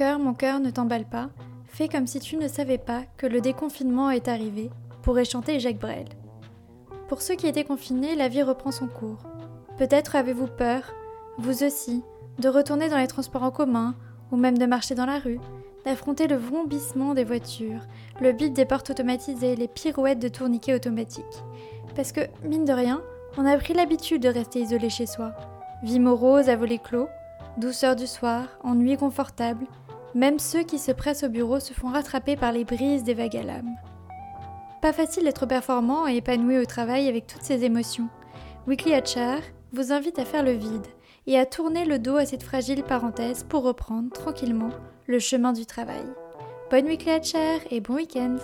mon cœur ne t'emballe pas, fais comme si tu ne savais pas que le déconfinement est arrivé, pourrait chanter Jacques Brel. Pour ceux qui étaient confinés, la vie reprend son cours. Peut-être avez-vous peur, vous aussi, de retourner dans les transports en commun, ou même de marcher dans la rue, d'affronter le vrombissement des voitures, le bip des portes automatisées, les pirouettes de tourniquets automatiques. Parce que, mine de rien, on a pris l'habitude de rester isolé chez soi. Vie morose à voler clos, douceur du soir, ennui confortable, même ceux qui se pressent au bureau se font rattraper par les brises des vagues à l'âme. Pas facile d'être performant et épanoui au travail avec toutes ces émotions. Weekly HR vous invite à faire le vide et à tourner le dos à cette fragile parenthèse pour reprendre tranquillement le chemin du travail. Bonne Weekly HR et bon week-end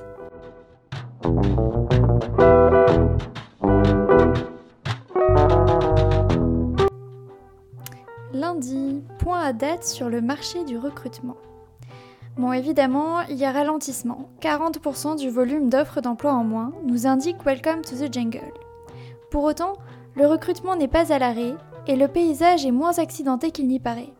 Lundi, point à date sur le marché du recrutement. Bon, évidemment, il y a ralentissement. 40% du volume d'offres d'emploi en moins nous indique Welcome to the Jungle. Pour autant, le recrutement n'est pas à l'arrêt et le paysage est moins accidenté qu'il n'y paraît.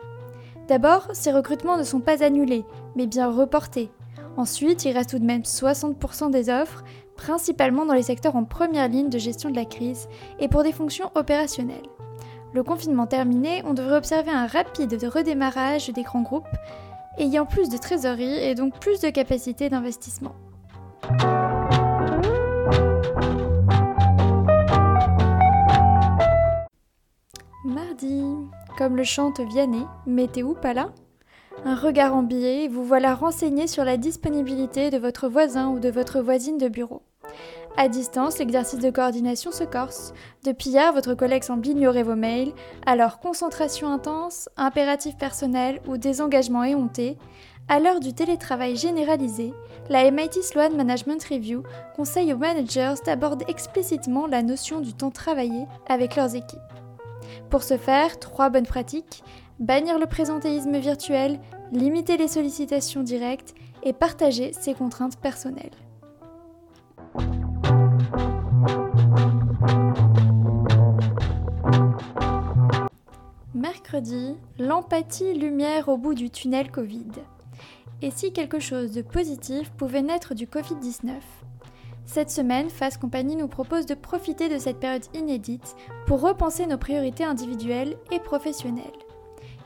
D'abord, ces recrutements ne sont pas annulés, mais bien reportés. Ensuite, il reste tout de même 60% des offres, principalement dans les secteurs en première ligne de gestion de la crise et pour des fonctions opérationnelles. Le confinement terminé, on devrait observer un rapide redémarrage des grands groupes, ayant plus de trésorerie et donc plus de capacité d'investissement. Mardi, comme le chante Vianney, mettez-vous pas là Un regard en billet, vous voilà renseigné sur la disponibilité de votre voisin ou de votre voisine de bureau. À distance, l'exercice de coordination se corse. Depuis hier, votre collègue semble ignorer vos mails, alors concentration intense, impératif personnel ou désengagement éhonté. À l'heure du télétravail généralisé, la MIT Sloan Management Review conseille aux managers d'aborder explicitement la notion du temps travaillé avec leurs équipes. Pour ce faire, trois bonnes pratiques bannir le présentéisme virtuel, limiter les sollicitations directes et partager ses contraintes personnelles. Mercredi, l'empathie lumière au bout du tunnel Covid. Et si quelque chose de positif pouvait naître du Covid-19 Cette semaine, Fast Company nous propose de profiter de cette période inédite pour repenser nos priorités individuelles et professionnelles.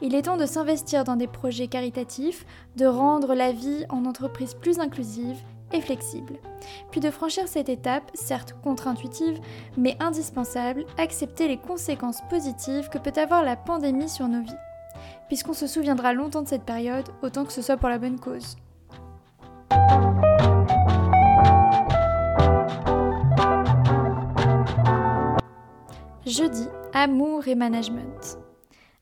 Il est temps de s'investir dans des projets caritatifs, de rendre la vie en entreprise plus inclusive et flexible. Puis de franchir cette étape, certes contre-intuitive, mais indispensable, accepter les conséquences positives que peut avoir la pandémie sur nos vies. Puisqu'on se souviendra longtemps de cette période, autant que ce soit pour la bonne cause. Jeudi, amour et management.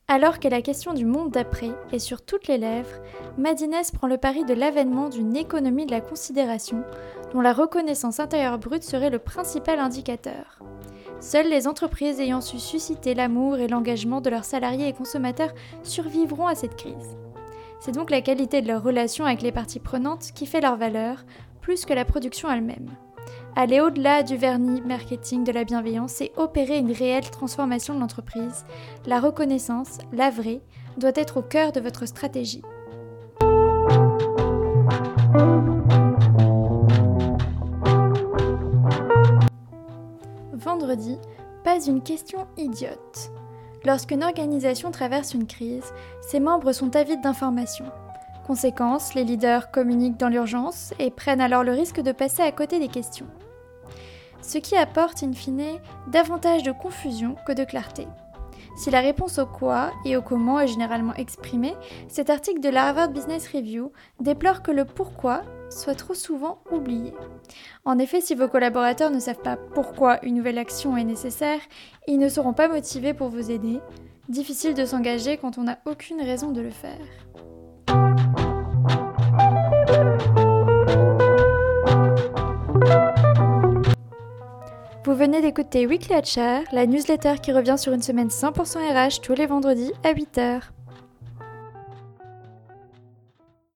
Alors que la question du monde d'après est sur toutes les lèvres, Madines prend le pari de l'avènement d'une économie de la considération dont la reconnaissance intérieure brute serait le principal indicateur. Seules les entreprises ayant su susciter l'amour et l'engagement de leurs salariés et consommateurs survivront à cette crise. C'est donc la qualité de leur relation avec les parties prenantes qui fait leur valeur, plus que la production elle-même. Aller au-delà du vernis marketing de la bienveillance et opérer une réelle transformation de l'entreprise, la reconnaissance, la vraie, doit être au cœur de votre stratégie. Vendredi, pas une question idiote. Lorsqu'une organisation traverse une crise, ses membres sont avides d'informations. Conséquence, les leaders communiquent dans l'urgence et prennent alors le risque de passer à côté des questions. Ce qui apporte in fine davantage de confusion que de clarté. Si la réponse au quoi et au comment est généralement exprimée, cet article de la Harvard Business Review déplore que le pourquoi soit trop souvent oublié. En effet, si vos collaborateurs ne savent pas pourquoi une nouvelle action est nécessaire, ils ne seront pas motivés pour vous aider. Difficile de s'engager quand on n'a aucune raison de le faire. Vous venez d'écouter Weekly HR, la newsletter qui revient sur une semaine 100% RH tous les vendredis à 8h.